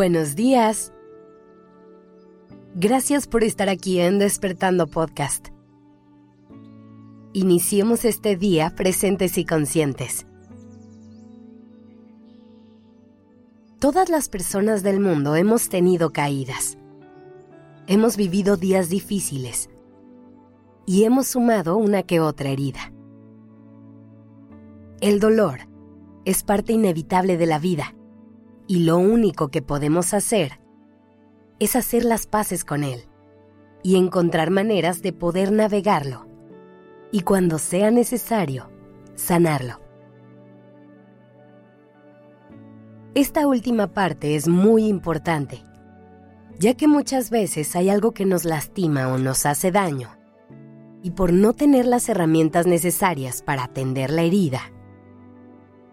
Buenos días. Gracias por estar aquí en Despertando Podcast. Iniciemos este día presentes y conscientes. Todas las personas del mundo hemos tenido caídas. Hemos vivido días difíciles y hemos sumado una que otra herida. El dolor es parte inevitable de la vida y lo único que podemos hacer es hacer las paces con él y encontrar maneras de poder navegarlo y cuando sea necesario, sanarlo. Esta última parte es muy importante, ya que muchas veces hay algo que nos lastima o nos hace daño, y por no tener las herramientas necesarias para atender la herida,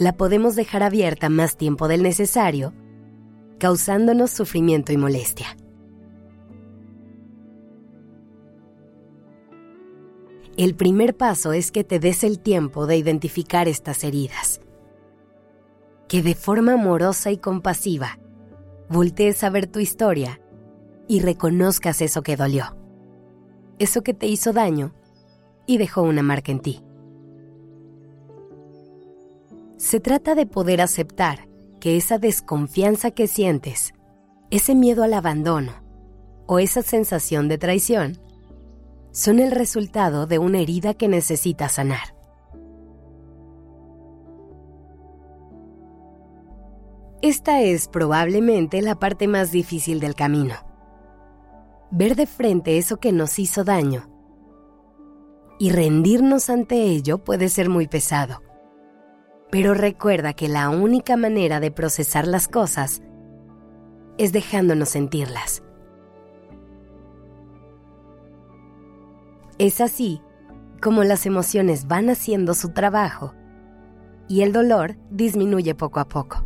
la podemos dejar abierta más tiempo del necesario, causándonos sufrimiento y molestia. El primer paso es que te des el tiempo de identificar estas heridas. Que de forma amorosa y compasiva voltees a ver tu historia y reconozcas eso que dolió, eso que te hizo daño y dejó una marca en ti. Se trata de poder aceptar que esa desconfianza que sientes, ese miedo al abandono o esa sensación de traición son el resultado de una herida que necesita sanar. Esta es probablemente la parte más difícil del camino. Ver de frente eso que nos hizo daño y rendirnos ante ello puede ser muy pesado. Pero recuerda que la única manera de procesar las cosas es dejándonos sentirlas. Es así como las emociones van haciendo su trabajo y el dolor disminuye poco a poco.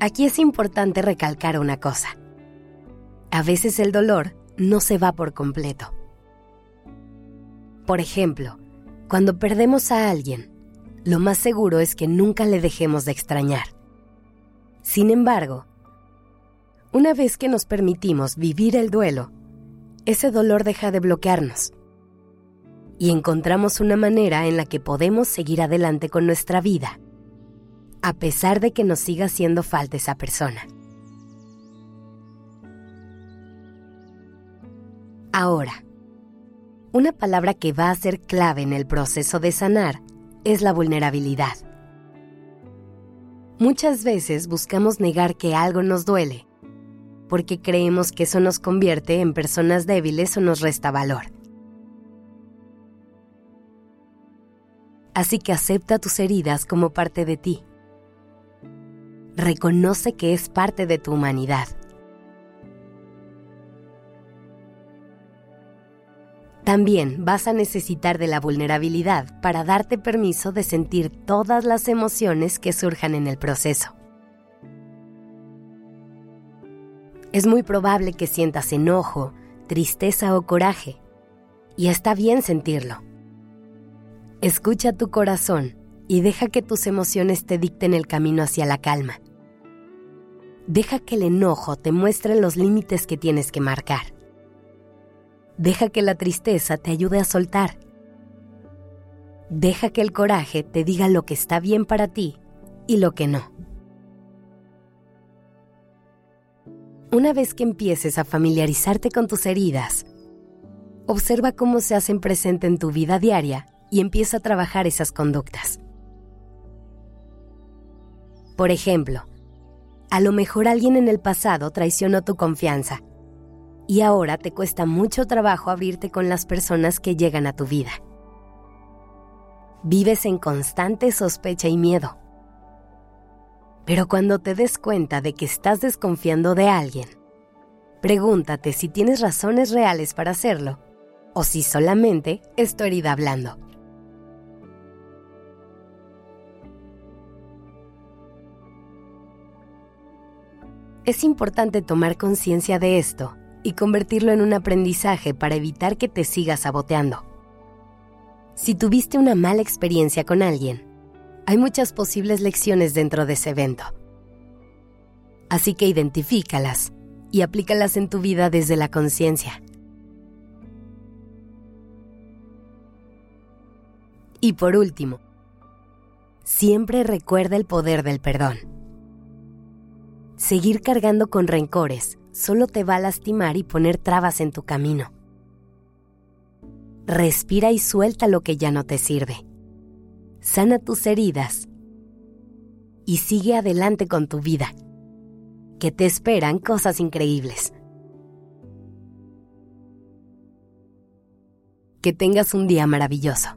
Aquí es importante recalcar una cosa. A veces el dolor no se va por completo. Por ejemplo, cuando perdemos a alguien, lo más seguro es que nunca le dejemos de extrañar. Sin embargo, una vez que nos permitimos vivir el duelo, ese dolor deja de bloquearnos y encontramos una manera en la que podemos seguir adelante con nuestra vida, a pesar de que nos siga haciendo falta esa persona. Ahora, una palabra que va a ser clave en el proceso de sanar es la vulnerabilidad. Muchas veces buscamos negar que algo nos duele, porque creemos que eso nos convierte en personas débiles o nos resta valor. Así que acepta tus heridas como parte de ti. Reconoce que es parte de tu humanidad También vas a necesitar de la vulnerabilidad para darte permiso de sentir todas las emociones que surjan en el proceso. Es muy probable que sientas enojo, tristeza o coraje, y está bien sentirlo. Escucha tu corazón y deja que tus emociones te dicten el camino hacia la calma. Deja que el enojo te muestre los límites que tienes que marcar. Deja que la tristeza te ayude a soltar. Deja que el coraje te diga lo que está bien para ti y lo que no. Una vez que empieces a familiarizarte con tus heridas, observa cómo se hacen presente en tu vida diaria y empieza a trabajar esas conductas. Por ejemplo, a lo mejor alguien en el pasado traicionó tu confianza y ahora te cuesta mucho trabajo abrirte con las personas que llegan a tu vida. Vives en constante sospecha y miedo. Pero cuando te des cuenta de que estás desconfiando de alguien, pregúntate si tienes razones reales para hacerlo o si solamente es herida hablando. Es importante tomar conciencia de esto y convertirlo en un aprendizaje para evitar que te sigas saboteando. Si tuviste una mala experiencia con alguien, hay muchas posibles lecciones dentro de ese evento, Así que identifícalas y aplícalas en tu vida desde la conciencia. Y por último, siempre recuerda el poder del perdón. Seguir cargando con rencores solo te va a lastimar y poner trabas en tu camino. Respira y suelta lo que ya no te sirve. Sana tus heridas y sigue adelante con tu vida, que te esperan cosas increíbles. Que tengas un día maravilloso.